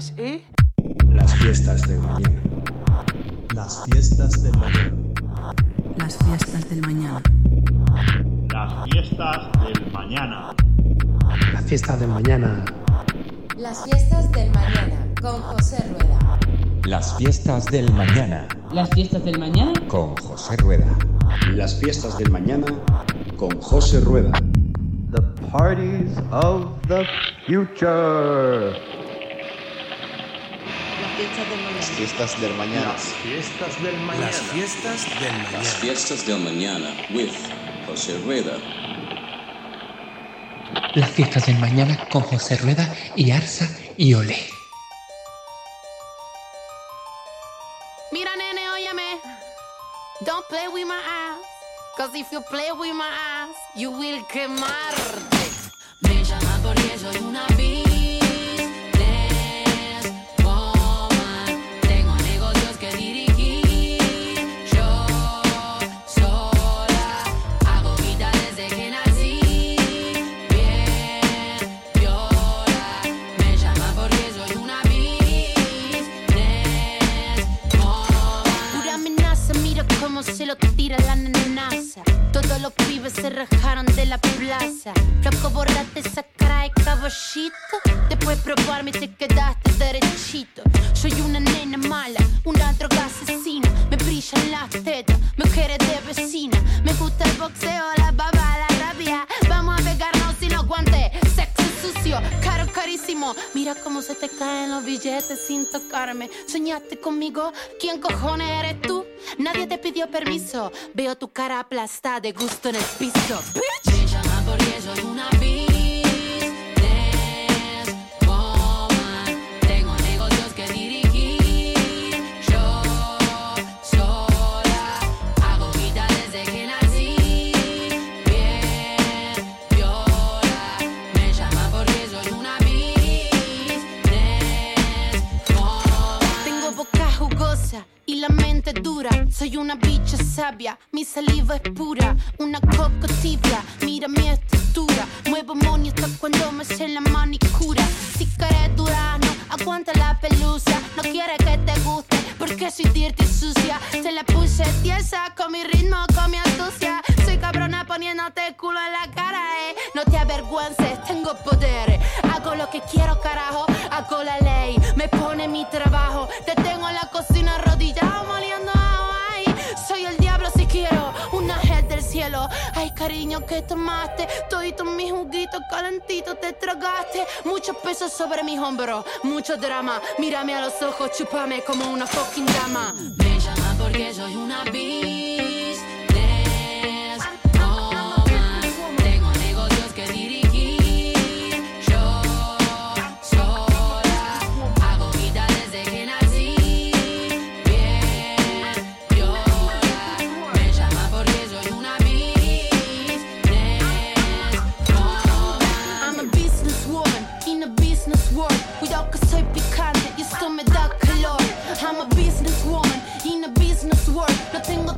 Y... Las fiestas del mañana. Las fiestas del mañana. Las fiestas del mañana. Las fiestas del mañana. Las fiestas del mañana. Las fiestas del mañana con José Rueda. Las fiestas del mañana Las fiestas del mañana. con José Rueda. Las fiestas del mañana con José Rueda. The parties of the future. Las fiestas del mañana. Las fiestas del mañana. Las fiestas del mañana. Las fiestas del mañana with José Rueda. Las fiestas del mañana con José Rueda y Arsa y Ole. Mira, nene, óyeme. Don't play with my ass. Cause if you play with my ass, you will quemarte. Me llama porque soy una business caballito. Después de probarme te quedaste derechito. Soy una nena mala, una droga asesina. Me brillan las tetas, mujeres de vecina. Me gusta el boxeo, la baba, la rabia. Vamos a pegarnos sin los guantes. Sexo sucio, caro, carísimo. Mira cómo se te caen los billetes sin tocarme. ¿Soñaste conmigo? ¿Quién cojones eres tú? Nadie te pidió permiso. Veo tu cara aplastada de gusto en el piso. Bitch. Me llama porque soy una Soy una bicha sabia, mi saliva es pura. Una coco tibia, mira mi estructura. Muevo money hasta cuando me sé la manicura. Si quieres durazno, aguanta la pelusa. No quiere que te guste porque soy dirty sucia. Te la puse tiesa con mi ritmo, con mi astucia. Soy cabrona poniéndote el culo en la cara, eh. No te avergüences, tengo poder. Hago lo que quiero, carajo. Hago la ley, me pone mi trabajo. Que tomaste. Todito mis juguitos calentitos te tragaste. Mucho peso sobre mis hombros, mucho drama. Mírame a los ojos, chúpame como una fucking dama. Me llama porque soy una business single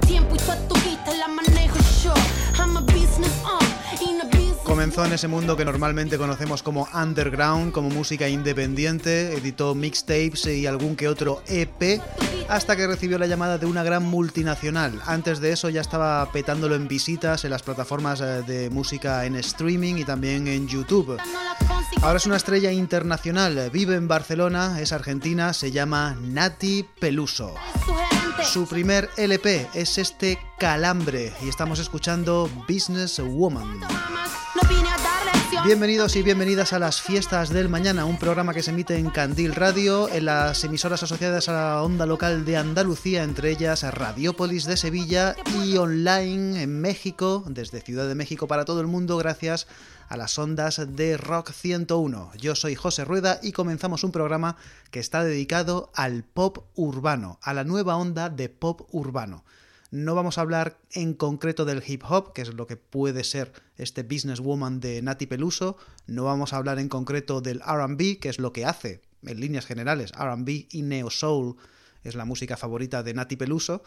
Comenzó en ese mundo que normalmente conocemos como underground, como música independiente, editó mixtapes y algún que otro EP, hasta que recibió la llamada de una gran multinacional. Antes de eso ya estaba petándolo en visitas en las plataformas eh, de música en streaming y también en YouTube. Ahora es una estrella internacional, vive en Barcelona, es argentina, se llama Nati Peluso. Su primer LP es este Calambre y estamos escuchando Business Woman. Bienvenidos y bienvenidas a las fiestas del mañana, un programa que se emite en Candil Radio, en las emisoras asociadas a la onda local de Andalucía, entre ellas Radiópolis de Sevilla y online en México, desde Ciudad de México para todo el mundo, gracias a las ondas de Rock 101. Yo soy José Rueda y comenzamos un programa que está dedicado al pop urbano, a la nueva onda de pop urbano. No vamos a hablar en concreto del hip hop, que es lo que puede ser este businesswoman de Nati Peluso. No vamos a hablar en concreto del RB, que es lo que hace, en líneas generales, RB y neo soul es la música favorita de Nati Peluso,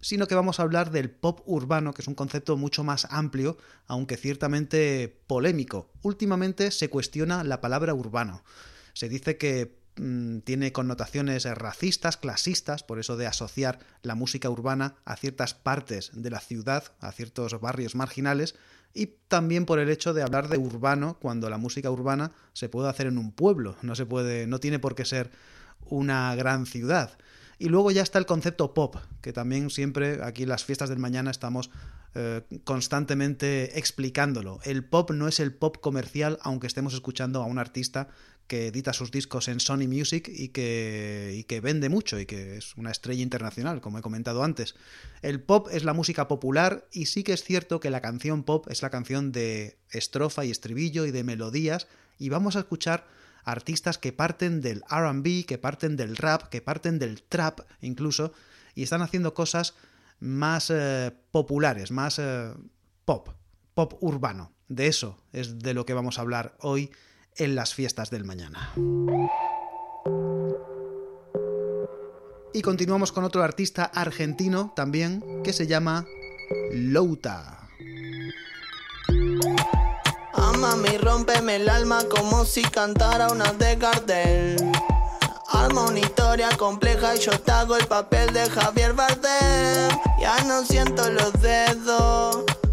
sino que vamos a hablar del pop urbano, que es un concepto mucho más amplio, aunque ciertamente polémico. Últimamente se cuestiona la palabra urbano. Se dice que mm, tiene connotaciones racistas, clasistas, por eso de asociar la música urbana a ciertas partes de la ciudad, a ciertos barrios marginales, y también por el hecho de hablar de urbano cuando la música urbana se puede hacer en un pueblo, no se puede, no tiene por qué ser una gran ciudad. Y luego ya está el concepto pop, que también siempre aquí en las fiestas del mañana estamos eh, constantemente explicándolo. El pop no es el pop comercial, aunque estemos escuchando a un artista que edita sus discos en Sony Music y que, y que vende mucho y que es una estrella internacional, como he comentado antes. El pop es la música popular y sí que es cierto que la canción pop es la canción de estrofa y estribillo y de melodías y vamos a escuchar artistas que parten del RB, que parten del rap, que parten del trap incluso, y están haciendo cosas más eh, populares, más eh, pop, pop urbano. De eso es de lo que vamos a hablar hoy en las fiestas del mañana. Y continuamos con otro artista argentino también que se llama Louta. Mami, rompeme el alma como si cantara una de Gardel. Alma una historia compleja y yo te hago el papel de Javier Bardem. Ya no siento los dedos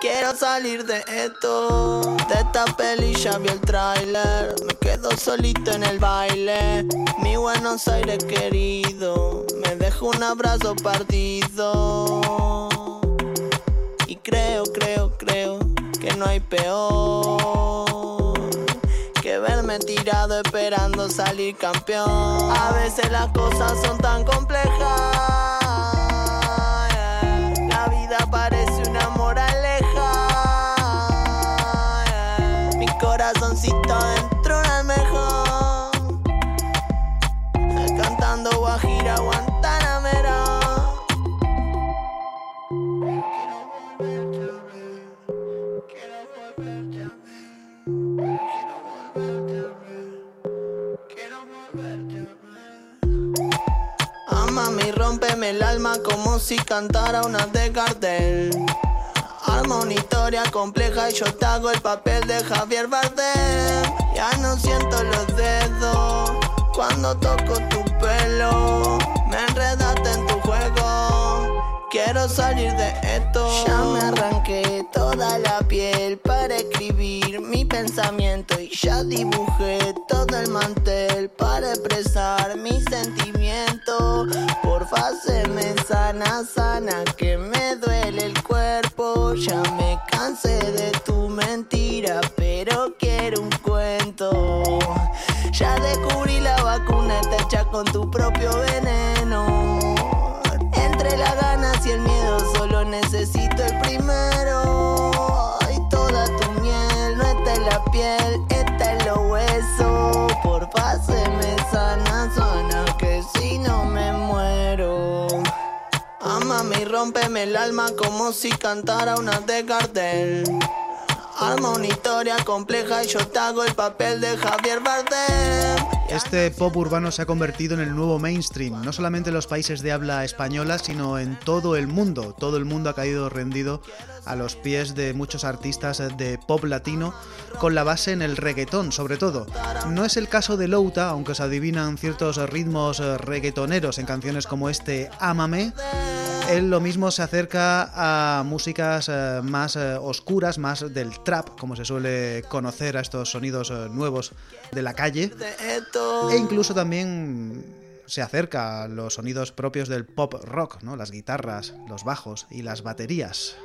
Quiero salir de esto. De esta peli ya vi el trailer. Me quedo solito en el baile. Mi Buenos Aires querido. Me dejo un abrazo partido. Y creo, creo, creo que no hay peor que verme tirado esperando salir campeón. A veces las cosas son tan complejas. La vida parece corazoncito dentro del mejor. Cantando Guajira, Guantanamera. Mami, rompeme el alma como si cantara una de Gardel. Historia compleja y yo te hago el papel de Javier Bardem. Ya no siento los dedos cuando toco tu pelo. Me enredaste en tu juego. Quiero salir de esto. Ya me arranqué toda la piel para escribir mi pensamiento y ya dibujé todo el mantel para expresar mi sentimiento. Porfa, me sana, sana, que me duele el cuerpo. Ya me cansé de tu mentira, pero quiero un cuento. Ya descubrí la vacuna, está hecha con tu propio veneno. Rompeme el alma como si cantara una de Gardel. Arma una historia compleja y yo te hago el papel de Javier Bardem. Este pop urbano se ha convertido en el nuevo mainstream, no solamente en los países de habla española, sino en todo el mundo. Todo el mundo ha caído rendido a los pies de muchos artistas de pop latino, con la base en el reggaetón, sobre todo. No es el caso de Louta, aunque se adivinan ciertos ritmos reggaetoneros en canciones como este Ámame. Él lo mismo se acerca a músicas más oscuras, más del trap, como se suele conocer a estos sonidos nuevos de la calle. E incluso también se acerca a los sonidos propios del pop rock, ¿no? Las guitarras, los bajos y las baterías.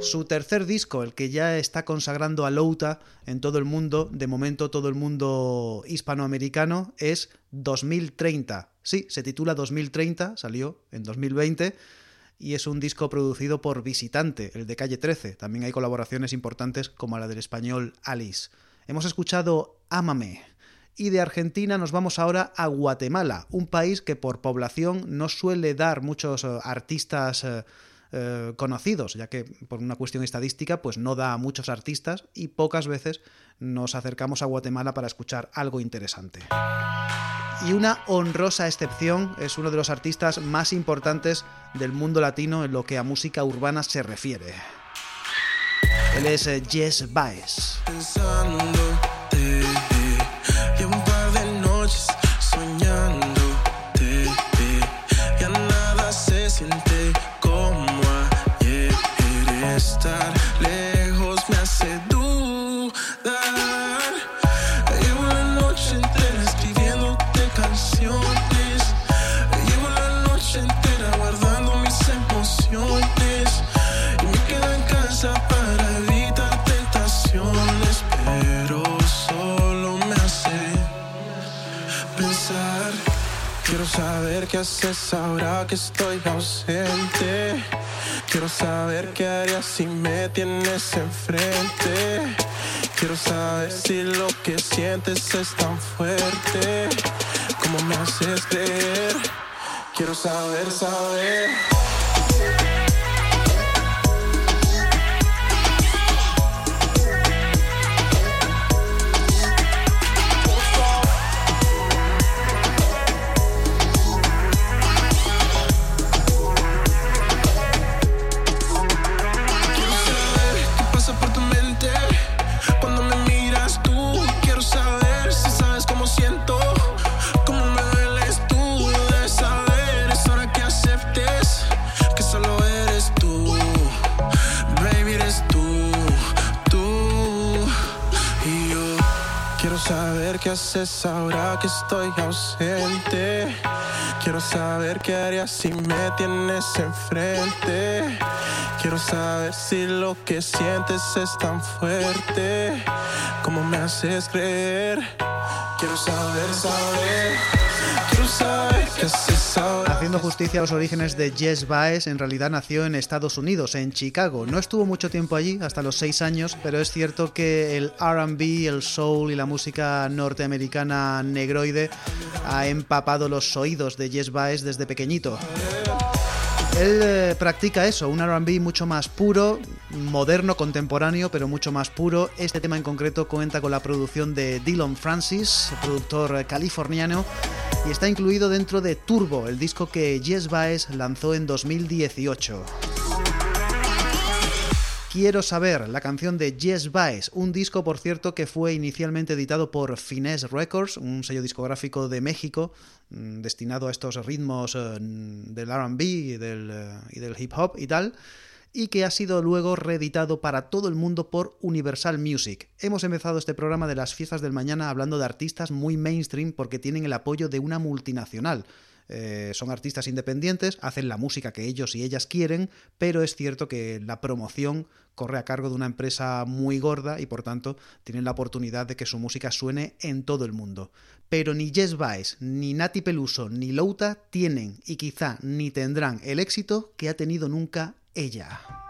Su tercer disco, el que ya está consagrando a Louta en todo el mundo, de momento todo el mundo hispanoamericano, es 2030. Sí, se titula 2030, salió en 2020 y es un disco producido por Visitante, el de Calle 13. También hay colaboraciones importantes como la del español Alice. Hemos escuchado Ámame Y de Argentina nos vamos ahora a Guatemala, un país que por población no suele dar muchos eh, artistas eh, conocidos, ya que por una cuestión estadística pues no da a muchos artistas y pocas veces nos acercamos a Guatemala para escuchar algo interesante. Y una honrosa excepción es uno de los artistas más importantes del mundo latino en lo que a música urbana se refiere. Él es eh, Jess Baez. Qué haces ahora que estoy ausente. Quiero saber qué harías si me tienes enfrente. Quiero saber si lo que sientes es tan fuerte. como me haces creer? Quiero saber, saber. Qué haces ahora que estoy ausente. Quiero saber qué harías si me tienes enfrente. Quiero saber si lo que sientes es tan fuerte como me haces creer. Quiero saber, saber. Haciendo justicia a los orígenes de Jess Baez, en realidad nació en Estados Unidos, en Chicago. No estuvo mucho tiempo allí, hasta los seis años, pero es cierto que el RB, el soul y la música norteamericana negroide ha empapado los oídos de Jess Baez desde pequeñito. Él eh, practica eso, un RB mucho más puro, moderno, contemporáneo, pero mucho más puro. Este tema en concreto cuenta con la producción de Dylan Francis, productor californiano, y está incluido dentro de Turbo, el disco que Jess Baez lanzó en 2018. Quiero saber, la canción de Jess Baez, un disco por cierto que fue inicialmente editado por Finesse Records, un sello discográfico de México mm, destinado a estos ritmos eh, del RB y del, eh, y del hip hop y tal y que ha sido luego reeditado para todo el mundo por Universal Music. Hemos empezado este programa de las fiestas del mañana hablando de artistas muy mainstream porque tienen el apoyo de una multinacional. Eh, son artistas independientes, hacen la música que ellos y ellas quieren, pero es cierto que la promoción corre a cargo de una empresa muy gorda y por tanto tienen la oportunidad de que su música suene en todo el mundo. Pero ni Jess Baez, ni Nati Peluso, ni Louta tienen y quizá ni tendrán el éxito que ha tenido nunca ella.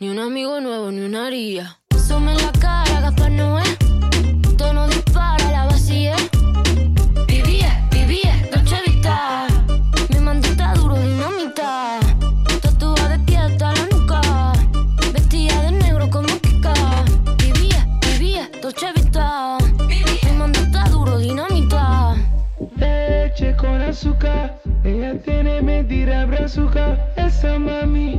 Ni un amigo nuevo, ni una haría. Sume en la cara, Gaspar Noé. Tono dispara, la vacía. Vivía, vivía, Dolce Vita. Mi mandita duro, dinamita. Tatuada de pie hasta la nuca. Vestida de negro como Kika. Vivía, vivía, Dolce Vita. Mi mandita duro, dinamita. Leche con azúcar ella tiene mentira brazuca, esa mami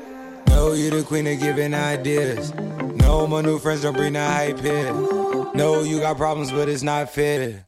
Know you the queen of giving ideas. No, my new friends don't bring the hype here. No, you got problems, but it's not fair.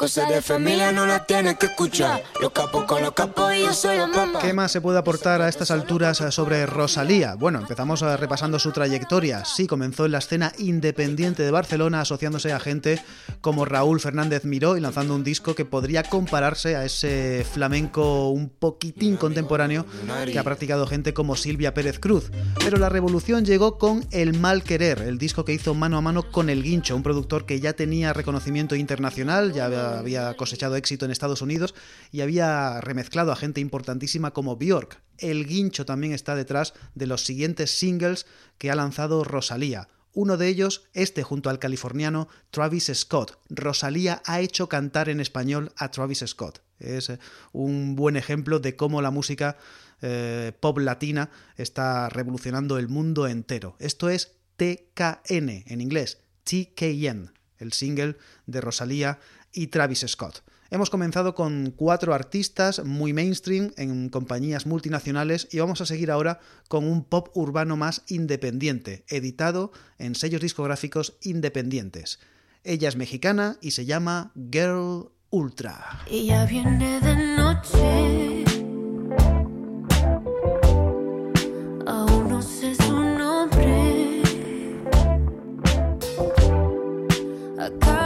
Cosas de familia no las tienes que escuchar. Los capos con los capos y yo soy la mamá. ¿Qué más se puede aportar a estas alturas sobre Rosalía? Bueno, empezamos repasando su trayectoria. Sí, comenzó en la escena independiente de Barcelona asociándose a gente como Raúl Fernández Miró y lanzando un disco que podría compararse a ese flamenco un poquitín contemporáneo que ha practicado gente como Silvia Pérez Cruz. Pero la revolución llegó con El Mal Querer, el disco que hizo mano a mano con El Guincho, un productor que ya tenía reconocimiento internacional, ya había cosechado éxito en Estados Unidos y había remezclado a gente importantísima como Björk. El guincho también está detrás de los siguientes singles que ha lanzado Rosalía. Uno de ellos, este junto al californiano Travis Scott. Rosalía ha hecho cantar en español a Travis Scott. Es un buen ejemplo de cómo la música eh, pop latina está revolucionando el mundo entero. Esto es TKN en inglés, TKN, el single de Rosalía y Travis Scott. Hemos comenzado con cuatro artistas muy mainstream en compañías multinacionales y vamos a seguir ahora con un pop urbano más independiente, editado en sellos discográficos independientes. Ella es mexicana y se llama Girl Ultra. Ella viene de noche. Aún no sé su nombre. ¿Acaso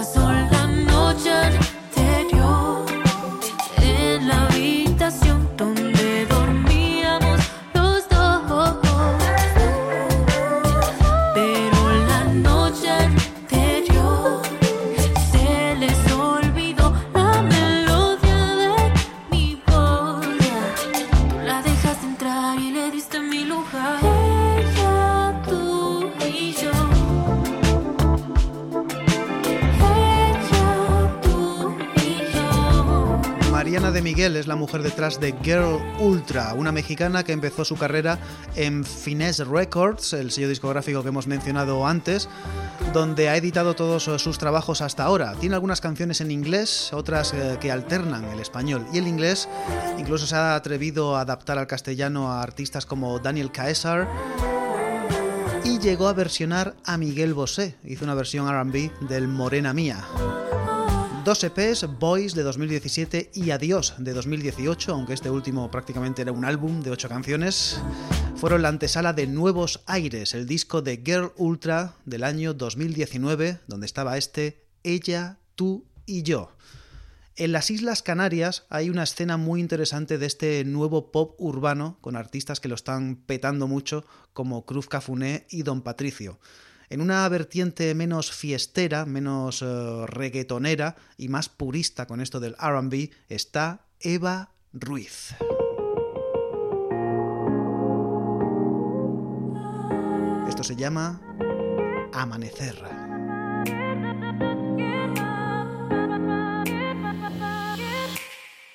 sé de Girl Ultra, una mexicana que empezó su carrera en Finesse Records, el sello discográfico que hemos mencionado antes, donde ha editado todos sus trabajos hasta ahora. Tiene algunas canciones en inglés, otras eh, que alternan el español y el inglés. Incluso se ha atrevido a adaptar al castellano a artistas como Daniel Caesar y llegó a versionar a Miguel Bosé. Hizo una versión RB del Morena Mía. Dos EPs, Boys de 2017 y Adiós de 2018, aunque este último prácticamente era un álbum de ocho canciones. fueron la antesala de Nuevos Aires, el disco de Girl Ultra del año 2019, donde estaba este Ella, tú y yo. En las Islas Canarias hay una escena muy interesante de este nuevo pop urbano con artistas que lo están petando mucho como Cruz Cafuné y Don Patricio. En una vertiente menos fiestera, menos uh, reggaetonera y más purista con esto del RB está Eva Ruiz. Esto se llama Amanecer.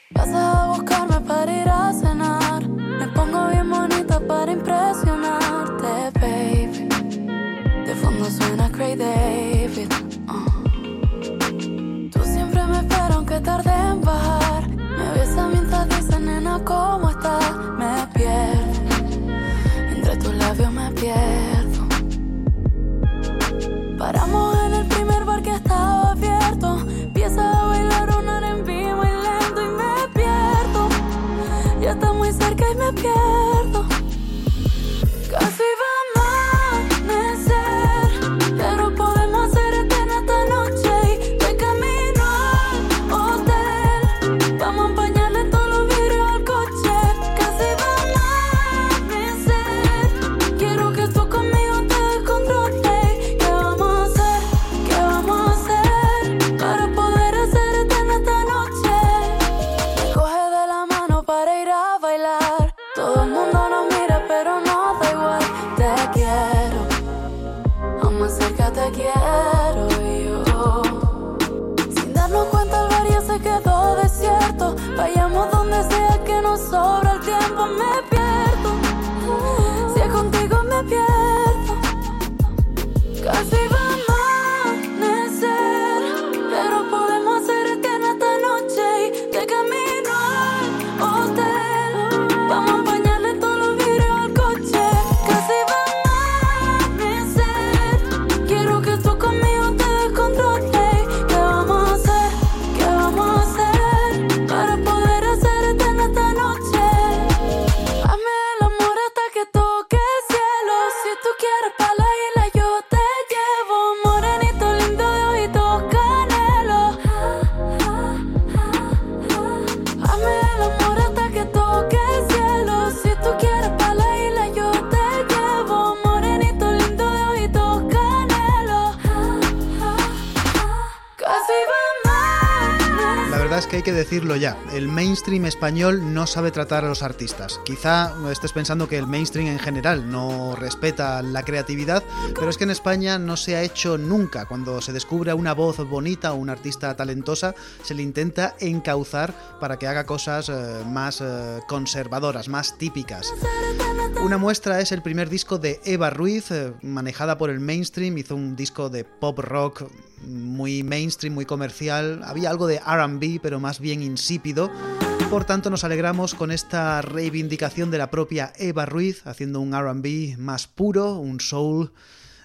Vas a buscarme para ir a cenar. Decirlo ya, el mainstream español no sabe tratar a los artistas. Quizá estés pensando que el mainstream en general no respeta la creatividad, pero es que en España no se ha hecho nunca. Cuando se descubre una voz bonita o una artista talentosa, se le intenta encauzar para que haga cosas eh, más eh, conservadoras, más típicas. Una muestra es el primer disco de Eva Ruiz, eh, manejada por el mainstream, hizo un disco de pop rock muy mainstream, muy comercial, había algo de RB, pero más bien insípido. Por tanto, nos alegramos con esta reivindicación de la propia Eva Ruiz, haciendo un RB más puro, un soul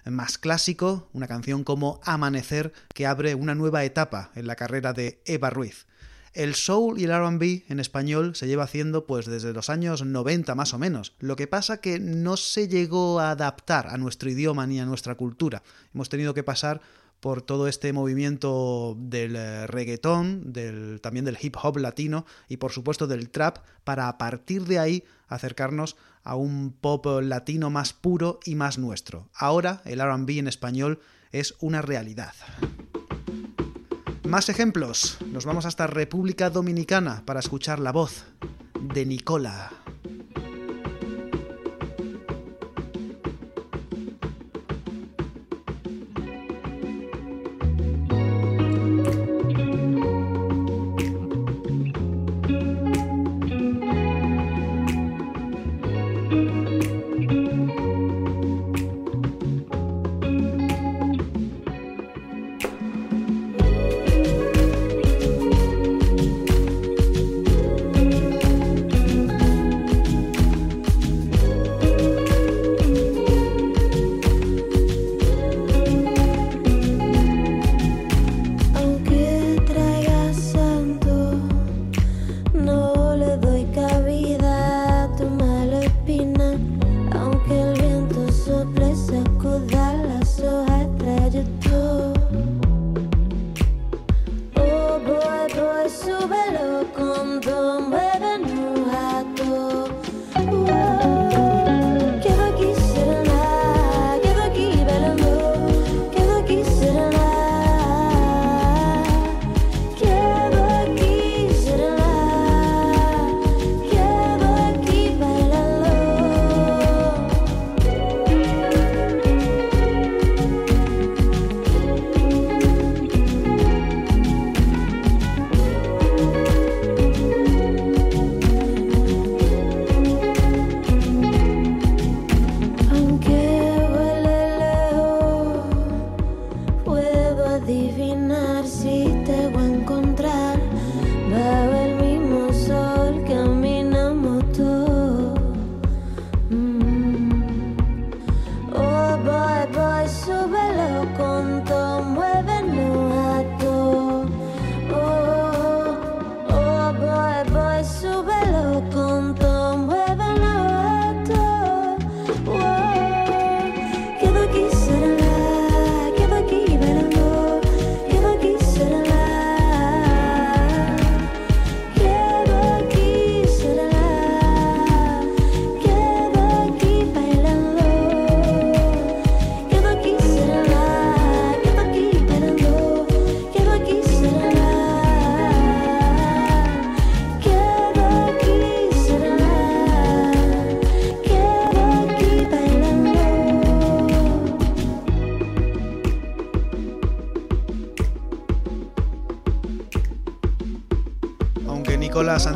más clásico, una canción como Amanecer que abre una nueva etapa en la carrera de Eva Ruiz. El soul y el RB en español se lleva haciendo pues desde los años 90 más o menos. Lo que pasa que no se llegó a adaptar a nuestro idioma ni a nuestra cultura. Hemos tenido que pasar por todo este movimiento del eh, reggaetón, del, también del hip hop latino y por supuesto del trap, para a partir de ahí acercarnos a un pop latino más puro y más nuestro. Ahora el RB en español es una realidad. Más ejemplos. Nos vamos hasta República Dominicana para escuchar la voz de Nicola.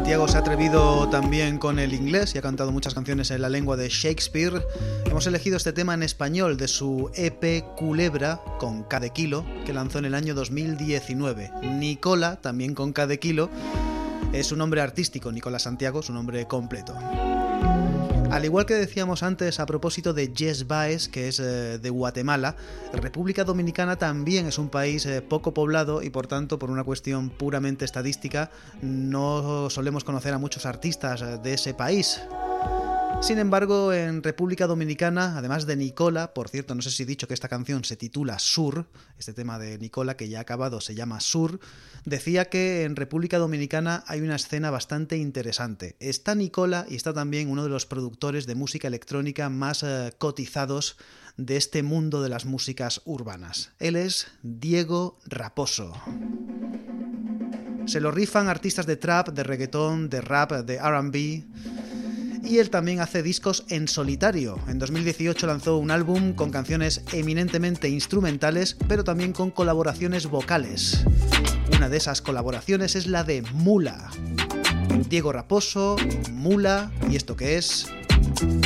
Santiago se ha atrevido también con el inglés y ha cantado muchas canciones en la lengua de Shakespeare, hemos elegido este tema en español de su EP Culebra con K de Kilo, que lanzó en el año 2019. Nicola, también con K de Kilo, es su nombre artístico, Nicola Santiago, su nombre completo. Al igual que decíamos antes a propósito de Jess Baez, que es eh, de Guatemala, República Dominicana también es un país eh, poco poblado y por tanto, por una cuestión puramente estadística, no solemos conocer a muchos artistas eh, de ese país. Sin embargo, en República Dominicana, además de Nicola, por cierto, no sé si he dicho que esta canción se titula Sur, este tema de Nicola que ya ha acabado se llama Sur, decía que en República Dominicana hay una escena bastante interesante. Está Nicola y está también uno de los productores de música electrónica más eh, cotizados de este mundo de las músicas urbanas. Él es Diego Raposo. Se lo rifan artistas de trap, de reggaetón, de rap, de RB y él también hace discos en solitario. En 2018 lanzó un álbum con canciones eminentemente instrumentales, pero también con colaboraciones vocales. Una de esas colaboraciones es la de Mula. Diego Raposo, Mula y esto que es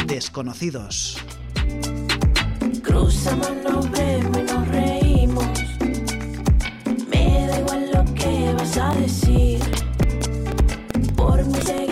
Desconocidos. Reímos. Me da igual lo que vas a decir. Por mí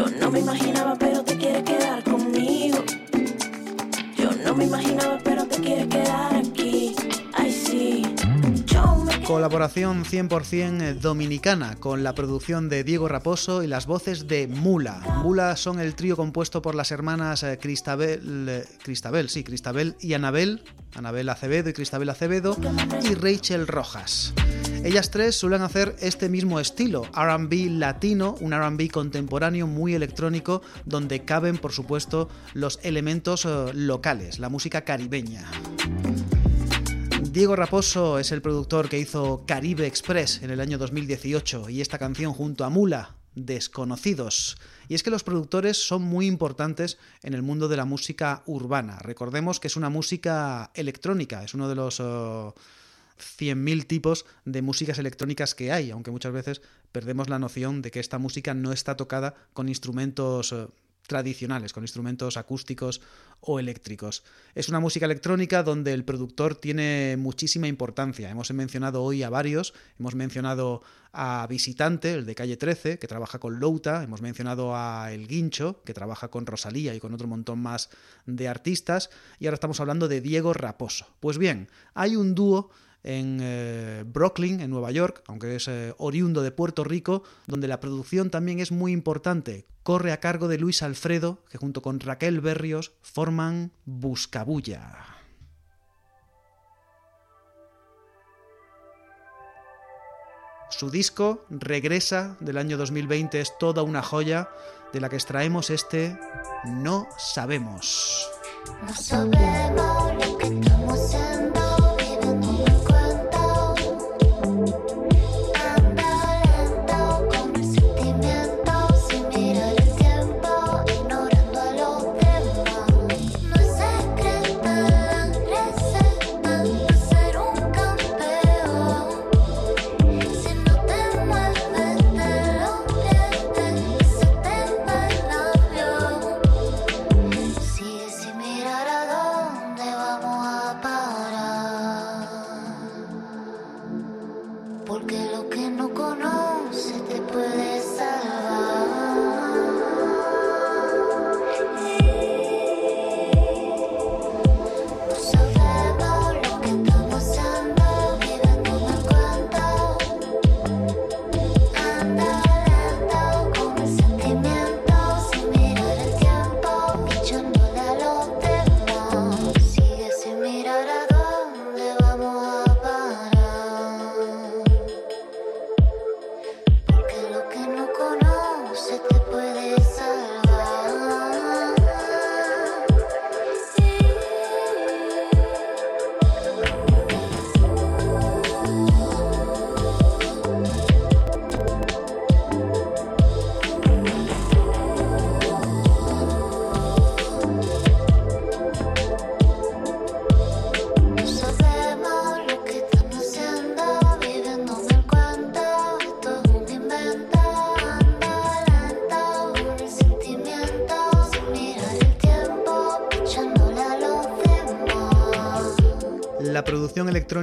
Yo no me imaginaba, pero te quieres quedar conmigo. Yo no me imaginaba, pero te quieres quedar aquí. Ay, sí. Colaboración 100% dominicana con la producción de Diego Raposo y las voces de Mula. Mula son el trío compuesto por las hermanas eh, Cristabel, eh, Cristabel, sí, Cristabel y Anabel, Anabel Acevedo y Cristabel Acevedo y Rachel Rojas. Ellas tres suelen hacer este mismo estilo, RB latino, un RB contemporáneo muy electrónico donde caben por supuesto los elementos eh, locales, la música caribeña. Diego Raposo es el productor que hizo Caribe Express en el año 2018 y esta canción junto a Mula, desconocidos. Y es que los productores son muy importantes en el mundo de la música urbana. Recordemos que es una música electrónica, es uno de los... 100.000 tipos de músicas electrónicas que hay, aunque muchas veces perdemos la noción de que esta música no está tocada con instrumentos eh, tradicionales, con instrumentos acústicos o eléctricos. Es una música electrónica donde el productor tiene muchísima importancia. Hemos mencionado hoy a varios, hemos mencionado a Visitante, el de Calle 13, que trabaja con Louta, hemos mencionado a El Guincho, que trabaja con Rosalía y con otro montón más de artistas, y ahora estamos hablando de Diego Raposo. Pues bien, hay un dúo en eh, Brooklyn, en Nueva York, aunque es eh, oriundo de Puerto Rico, donde la producción también es muy importante. Corre a cargo de Luis Alfredo, que junto con Raquel Berrios forman Buscabulla. Su disco, Regresa, del año 2020, es toda una joya de la que extraemos este No Sabemos. No sabemos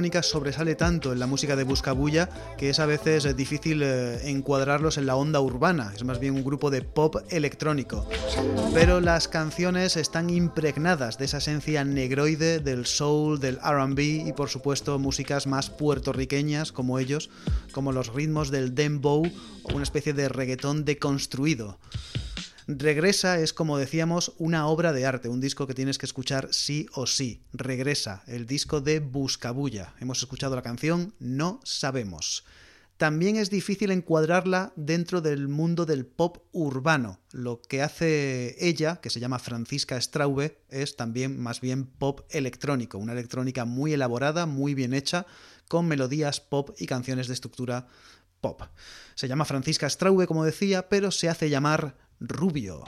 electrónica sobresale tanto en la música de Buscabulla que es a veces difícil eh, encuadrarlos en la onda urbana, es más bien un grupo de pop electrónico. Pero las canciones están impregnadas de esa esencia negroide del soul, del RB y por supuesto músicas más puertorriqueñas como ellos, como los ritmos del dembow o una especie de reggaetón deconstruido. Regresa es, como decíamos, una obra de arte, un disco que tienes que escuchar sí o sí. Regresa, el disco de Buscabulla. Hemos escuchado la canción No Sabemos. También es difícil encuadrarla dentro del mundo del pop urbano. Lo que hace ella, que se llama Francisca Straube, es también más bien pop electrónico, una electrónica muy elaborada, muy bien hecha, con melodías pop y canciones de estructura pop. Se llama Francisca Straube, como decía, pero se hace llamar Rubio.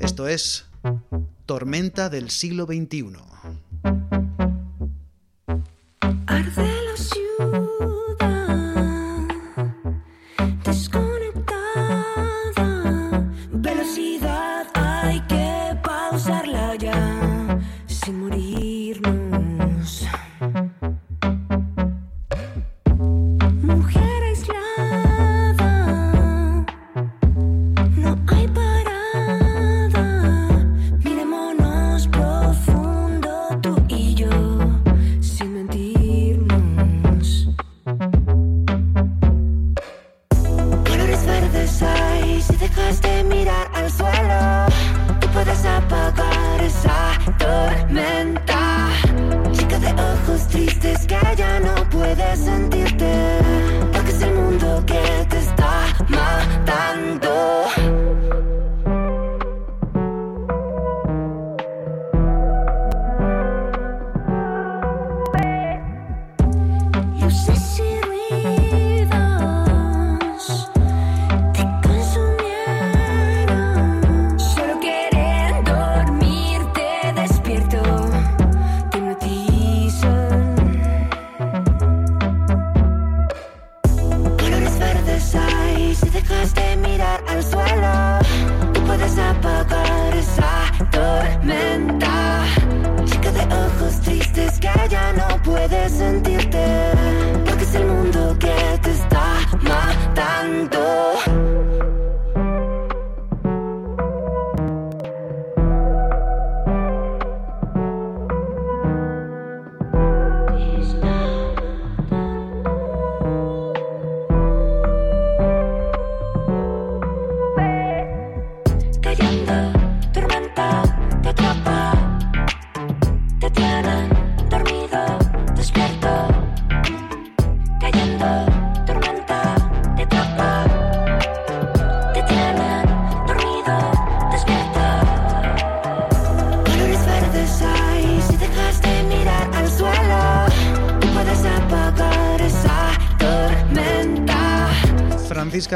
Esto es Tormenta del siglo XXI.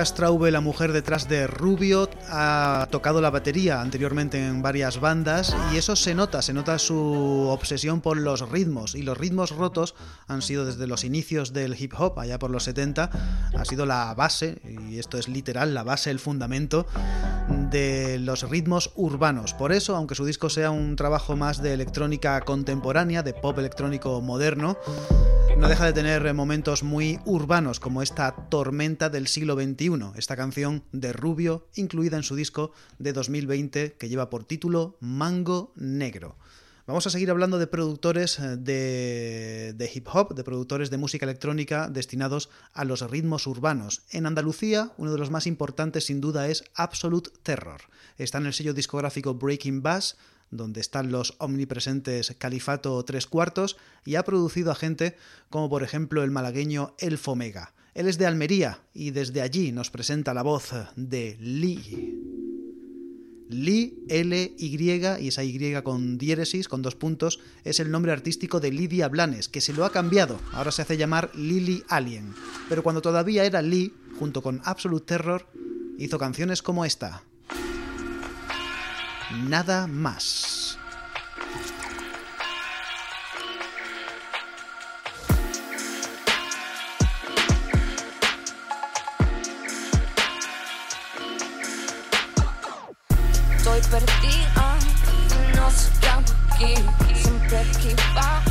Straube, la mujer detrás de Rubio, ha tocado la batería anteriormente en varias bandas y eso se nota, se nota su obsesión por los ritmos y los ritmos rotos han sido desde los inicios del hip hop, allá por los 70, ha sido la base, y esto es literal, la base, el fundamento de los ritmos urbanos. Por eso, aunque su disco sea un trabajo más de electrónica contemporánea, de pop electrónico moderno, no deja de tener momentos muy urbanos como esta tormenta del siglo XXI, esta canción de Rubio incluida en su disco de 2020 que lleva por título Mango Negro. Vamos a seguir hablando de productores eh, de, de, hip hop, de productores de música electrónica destinados a los ritmos urbanos. En Andalucía, uno de los más importantes sin duda es Absolute Terror. Está en el sello discográfico Breaking Bass, donde están los omnipresentes Califato Tres Cuartos, y ha producido a gente como por ejemplo el malagueño Elfo Mega. Él es de Almería y desde allí nos presenta la voz de Lee. Lee, L-Y, y esa Y con diéresis, con dos puntos, es el nombre artístico de Lidia Blanes, que se lo ha cambiado, ahora se hace llamar Lily Alien. Pero cuando todavía era Lee, junto con Absolute Terror, hizo canciones como esta. Nada más. Estoy perdida, no sé qué hago aquí. Siempre esquivado la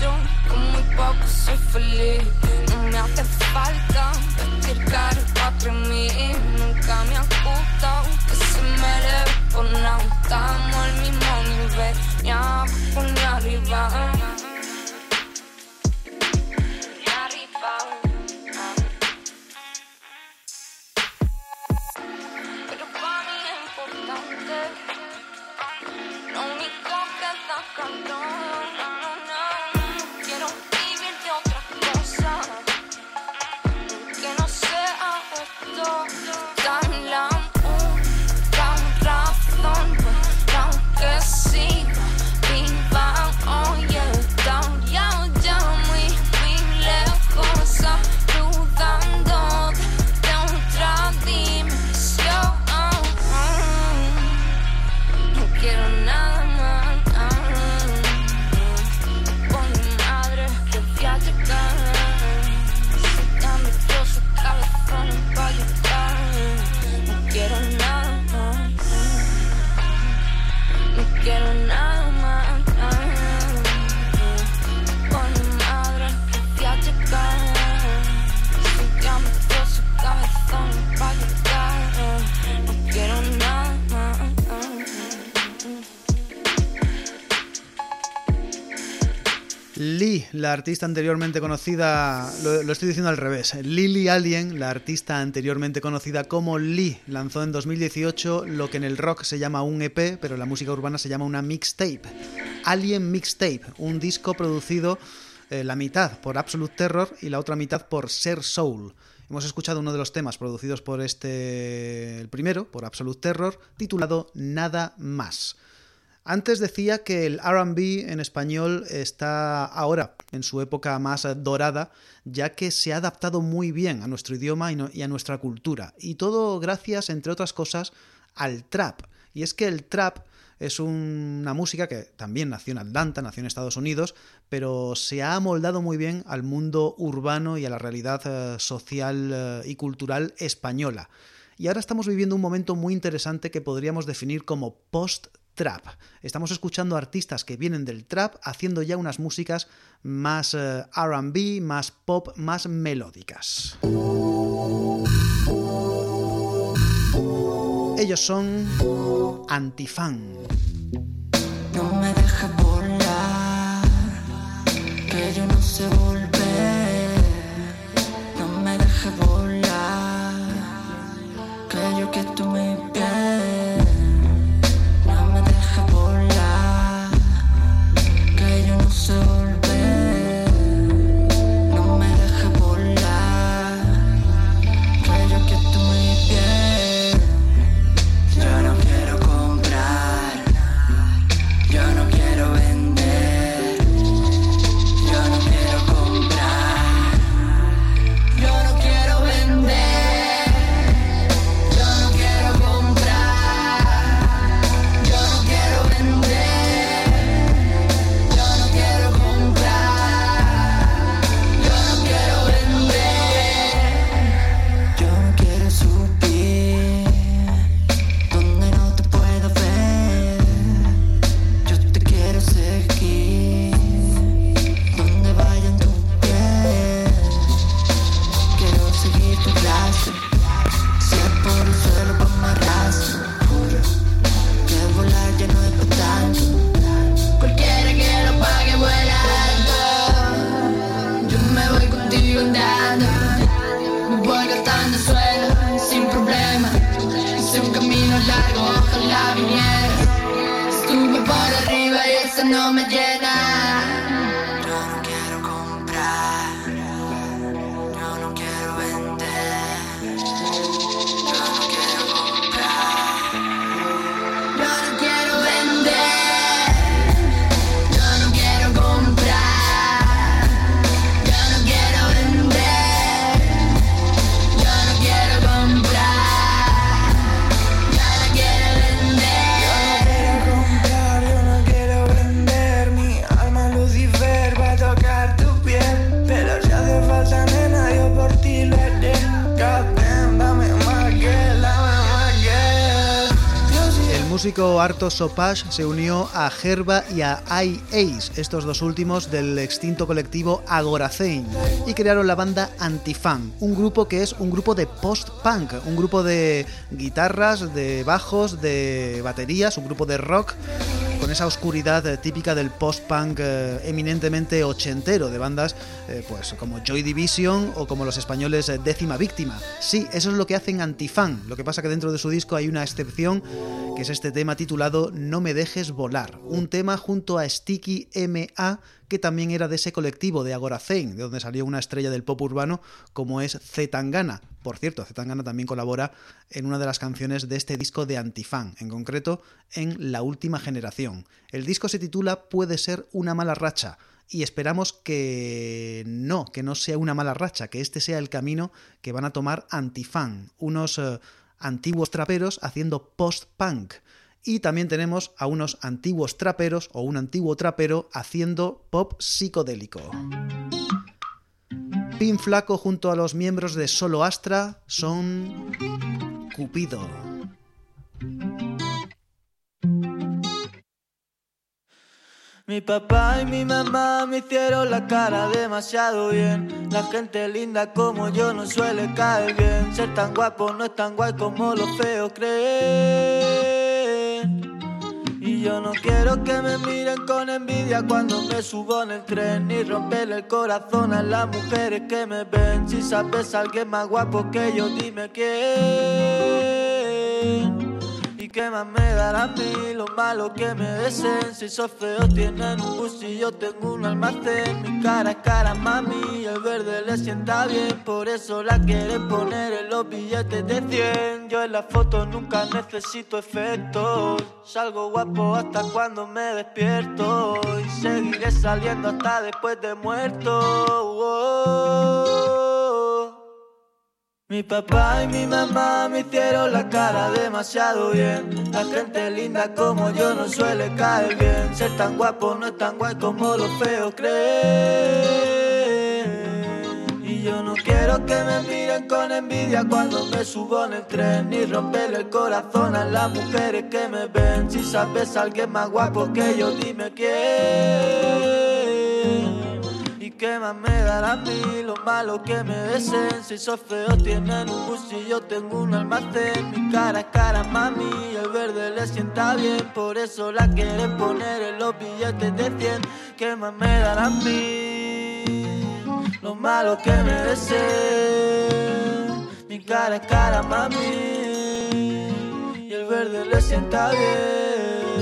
Yo, con muy poco soy feliz. No me hace falta vestir caro para mí. Nunca me ha gustado que se me eleve por nada. Estamos al mismo nivel, ni abajo ni arriba. La artista anteriormente conocida, lo, estoy diciendo al revés, Lily Alien, la artista anteriormente conocida como Lee, lanzó en 2018 lo que en el rock se llama un EP, pero en la música urbana se llama una mixtape. Alien Mixtape, un disco producido eh, la mitad por Absolute Terror y la otra mitad por Ser Soul. Hemos escuchado uno de los temas producidos por este, el primero, por Absolute Terror, titulado Nada Más. Antes decía que el RB en español está ahora en su época más dorada, ya que se ha adaptado muy bien a nuestro idioma y a nuestra cultura. Y todo gracias, entre otras cosas, al trap. Y es que el trap es una música que también nació en Atlanta, nació en Estados Unidos, pero se ha amoldado muy bien al mundo urbano y a la realidad eh, social eh, y cultural española. Y ahora estamos viviendo un momento muy interesante que podríamos definir como post trap. Estamos escuchando artistas que vienen del trap haciendo ya unas músicas más eh, RB, más pop, más melódicas. Ellos son Antifan. No me dejes volar, que yo no sé volver. No me dejes volar, yo que tú me Músico Arto se unió a Herba y a I Ace, estos dos últimos del extinto colectivo Agoracein, y crearon la banda Antifan, un grupo que es un grupo de post-punk, un grupo de guitarras, de bajos, de baterías, un grupo de rock con esa oscuridad eh, típica del post-punk eh, eminentemente ochentero de bandas eh, pues como Joy Division o como los españoles Décima Víctima. Sí, eso es lo que hacen Antifan. Lo que pasa que dentro de su disco hay una excepción que es este tema titulado No me dejes volar, un tema junto a Sticky MA que también era de ese colectivo de Agoracein, de donde salió una estrella del pop urbano como es Zetangana. Por cierto, Zetangana también colabora en una de las canciones de este disco de Antifan, en concreto en La Última Generación. El disco se titula Puede ser una mala racha y esperamos que no, que no sea una mala racha, que este sea el camino que van a tomar Antifan, unos eh, antiguos traperos haciendo post-punk. Y también tenemos a unos antiguos traperos o un antiguo trapero haciendo pop psicodélico. Pin Flaco junto a los miembros de Solo Astra son Cupido. Mi papá y mi mamá me hicieron la cara demasiado bien. La gente linda como yo no suele caer bien. Ser tan guapo no es tan guay como los feos creen. Yo no quiero que me miren con envidia cuando me subo en el tren. Ni romperle el corazón a las mujeres que me ven. Si sabes alguien más guapo que yo, dime quién. ¿Y qué más me dará a mí lo malo que me deseen? Si sos feo tienen un bus y yo tengo un almacén Mi cara es cara mami el verde le sienta bien. Por eso la quieren poner en los billetes de 100 Yo en la foto nunca necesito efectos Salgo guapo hasta cuando me despierto. Y seguiré saliendo hasta después de muerto. Oh. Mi papá y mi mamá me hicieron la cara demasiado bien. La gente linda como yo no suele caer bien. Ser tan guapo no es tan guay como los feos creen. Y yo no quiero que me miren con envidia cuando me subo en el tren. Ni romperle el corazón a las mujeres que me ven. Si sabes a alguien más guapo que yo, dime quién. ¿Y qué más me dará a mí lo malo que me deseen? Si sos feo tienen un bus y yo tengo un almacén Mi cara es cara mami y el verde le sienta bien Por eso la quieren poner en los billetes de 100 ¿Qué más me dará a mí lo malo que me deseen? Mi cara es cara mami y el verde le sienta bien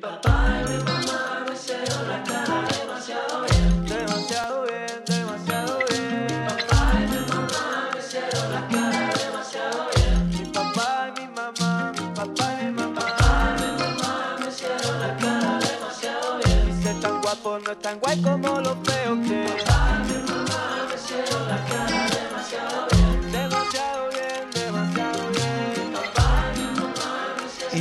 Mi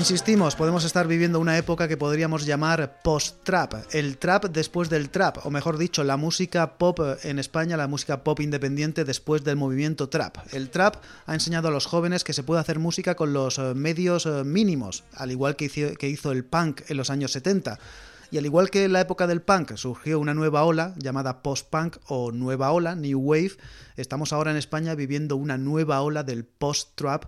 Insistimos, podemos estar viviendo una época que podríamos llamar post-trap, el trap después del trap, o mejor dicho, la música pop en España, la música pop independiente después del movimiento trap. El trap ha enseñado a los jóvenes que se puede hacer música con los eh, medios eh, mínimos, al igual que hizo, que hizo el punk en los años 70. Y al igual que en la época del punk surgió una nueva ola llamada post-punk o nueva ola, New Wave, estamos ahora en España viviendo una nueva ola del post-trap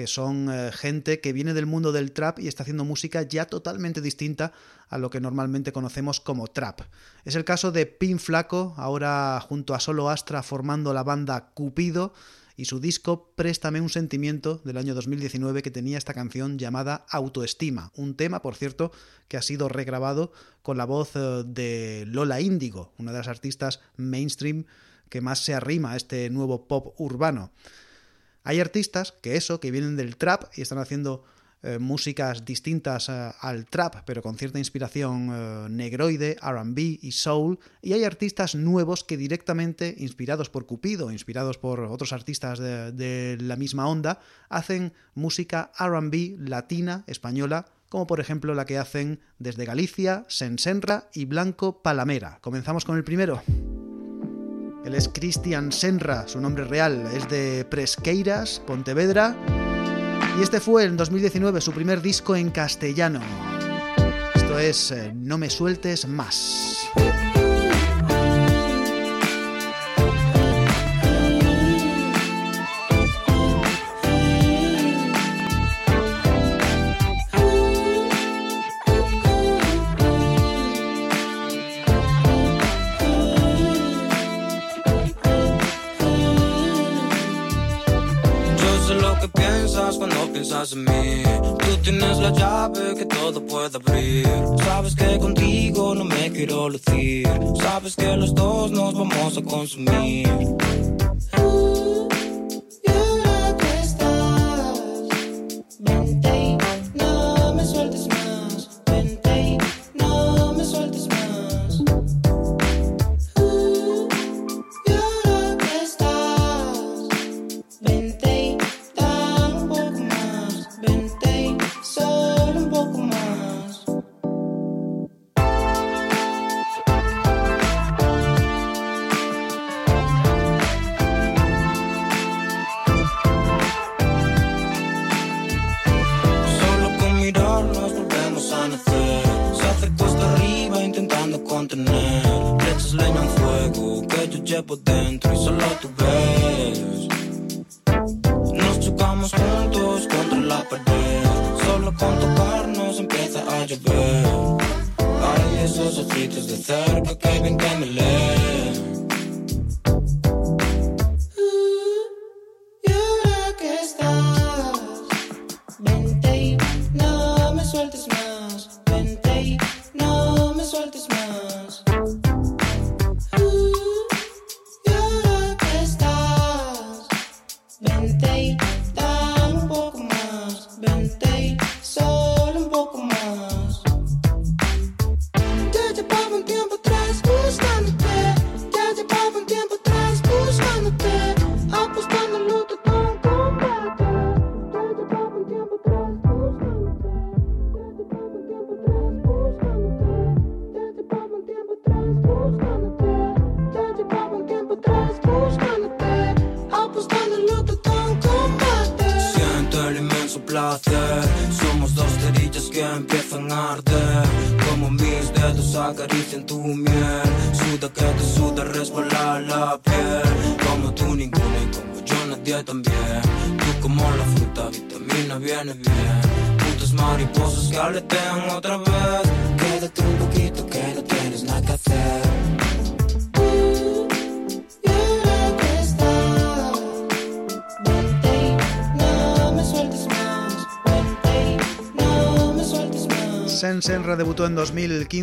que son eh, gente que viene del mundo del trap y está haciendo música ya totalmente distinta a lo que normalmente conocemos como trap. Es el caso de Pin Flaco, ahora junto a Solo Astra formando la banda Cupido, y su disco Préstame un sentimiento del año 2019 que tenía esta canción llamada Autoestima, un tema, por cierto, que ha sido regrabado con la voz eh, de Lola Índigo, una de las artistas mainstream que más se arrima a este nuevo pop urbano. Hay artistas que eso, que vienen del trap y están haciendo eh, músicas distintas eh, al trap, pero con cierta inspiración eh, negroide, RB y soul, y hay artistas nuevos que directamente, inspirados por Cupido, inspirados por otros artistas de, de la misma onda, hacen música RB latina, española, como por ejemplo la que hacen desde Galicia, Sensenra y Blanco Palamera. Comenzamos con el primero. Él es Cristian Senra, su nombre real es de Presqueiras, Pontevedra, y este fue en 2019 su primer disco en castellano. Esto es eh, No me sueltes más. Consumir. Sueltes más. Vente y no me sueltes más.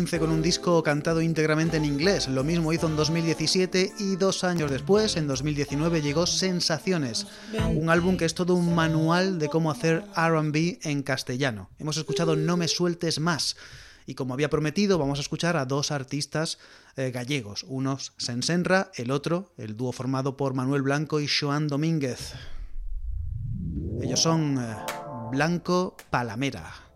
2015 con un disco cantado íntegramente en inglés. Lo mismo hizo en 2017 y dos años después, en 2019, llegó Sensaciones, un álbum que es todo un manual de cómo hacer RB en castellano. Hemos escuchado No me sueltes más. Y como había prometido, vamos a escuchar a dos artistas eh, gallegos. Uno Sensenra, el otro, el dúo formado por Manuel Blanco y Joan Domínguez. Ellos son eh, Blanco Palamera.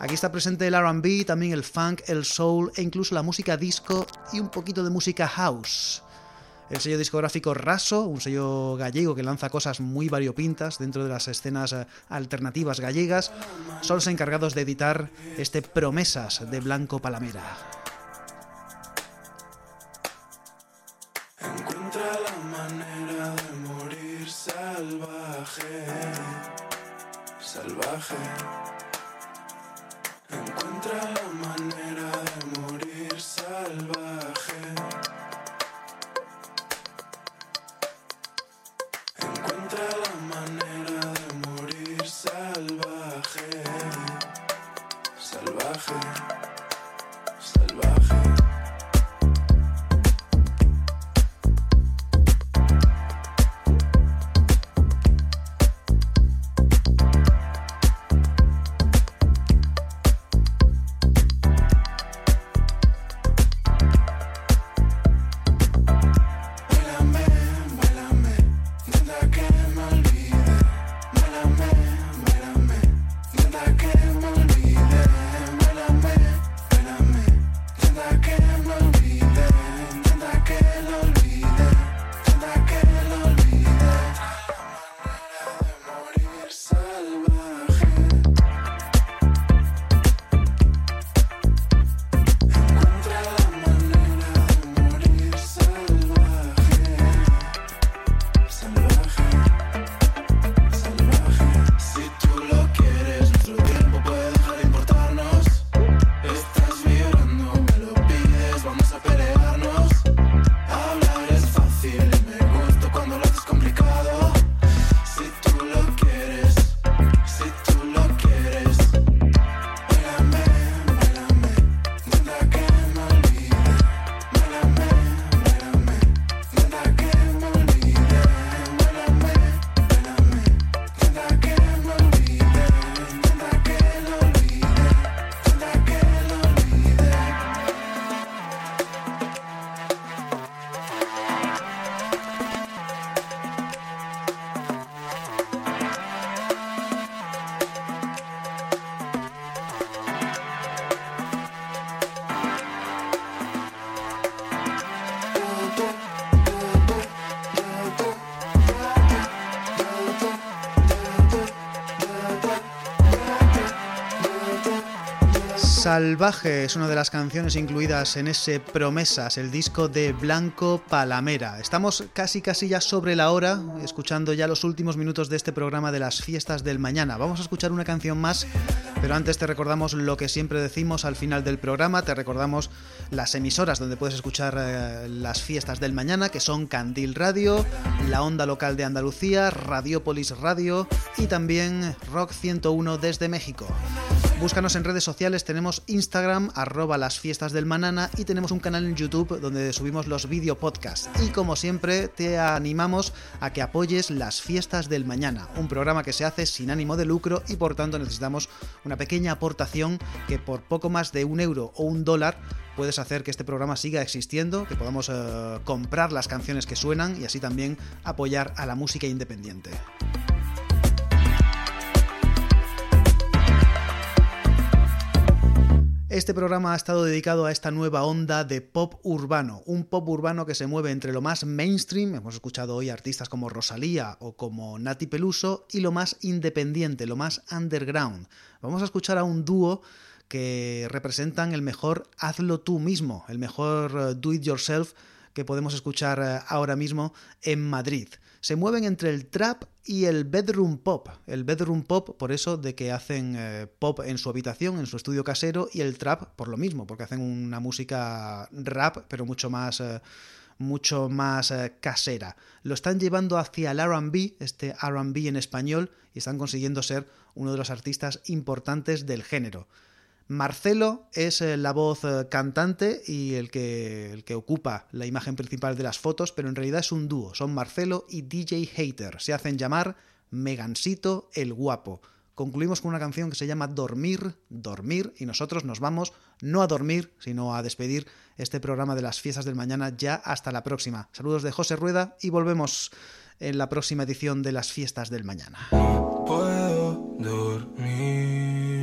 Aquí está presente el RB, también el funk, el soul e incluso la música disco y un poquito de música house. El sello discográfico Raso, un sello gallego que lanza cosas muy variopintas dentro de las escenas eh, alternativas gallegas, son los encargados de editar este Promesas de Blanco Palamera. Encuentra la manera de morir salvaje. salvaje, salvaje. Encuentra la manera Salvaje es una de las canciones incluidas en ese Promesas, el disco de Blanco Palamera. Estamos casi casi ya sobre la hora, escuchando ya los últimos minutos de este programa de las fiestas del mañana. Vamos a escuchar una canción más, pero antes te recordamos lo que siempre decimos al final del programa, te recordamos las emisoras donde puedes escuchar eh, las fiestas del mañana, que son Candil Radio, la onda local de Andalucía, Radiopolis Radio y también Rock 101 desde México. Búscanos en redes sociales, tenemos Instagram, arroba las fiestas del manana y tenemos un canal en YouTube donde subimos los video podcasts. Y como siempre, te animamos a que apoyes las fiestas del mañana, un programa que se hace sin ánimo de lucro y por tanto necesitamos una pequeña aportación que por poco más de un euro o un dólar puedes hacer que este programa siga existiendo, que podamos eh, comprar las canciones que suenan y así también apoyar a la música independiente. Este programa ha estado dedicado a esta nueva onda de pop urbano, un pop urbano que se mueve entre lo más mainstream, hemos escuchado hoy artistas como Rosalía o como Nati Peluso, y lo más independiente, lo más underground. Vamos a escuchar a un dúo que representan el mejor hazlo tú mismo, el mejor uh, do it yourself que podemos escuchar uh, ahora mismo en Madrid. Se mueven entre el trap y el bedroom pop. El bedroom pop por eso de que hacen eh, pop en su habitación, en su estudio casero, y el trap por lo mismo, porque hacen una música rap, pero mucho más... Eh, mucho más eh, casera. Lo están llevando hacia el RB, este RB en español, y están consiguiendo ser uno de los artistas importantes del género. Marcelo es eh, la voz eh, cantante y el que, el que ocupa la imagen principal de las fotos, pero en realidad es un dúo. Son Marcelo y DJ Hater. Se hacen llamar Megansito el Guapo. Concluimos con una canción que se llama Dormir, Dormir, y nosotros nos vamos no a dormir, sino a despedir este programa de las fiestas del mañana ya hasta la próxima. Saludos de José Rueda y volvemos en la próxima edición de las fiestas del mañana. Puedo dormir,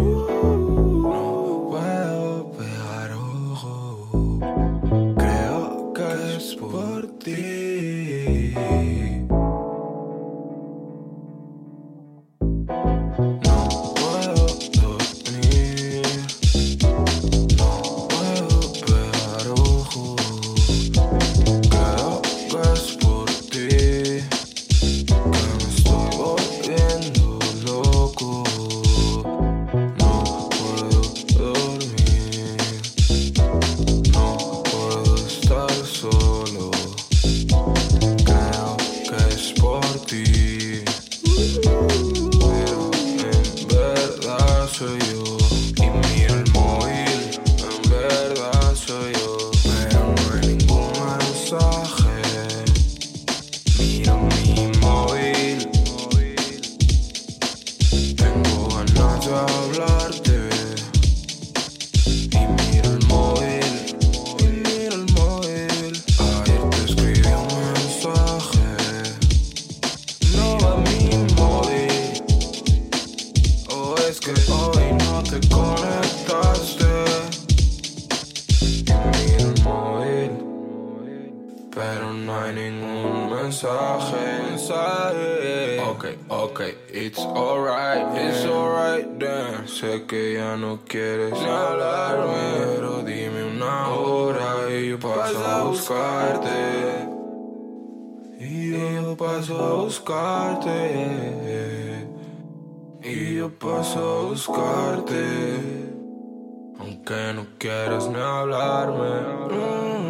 Aunque no quieras ni hablarme. Mm.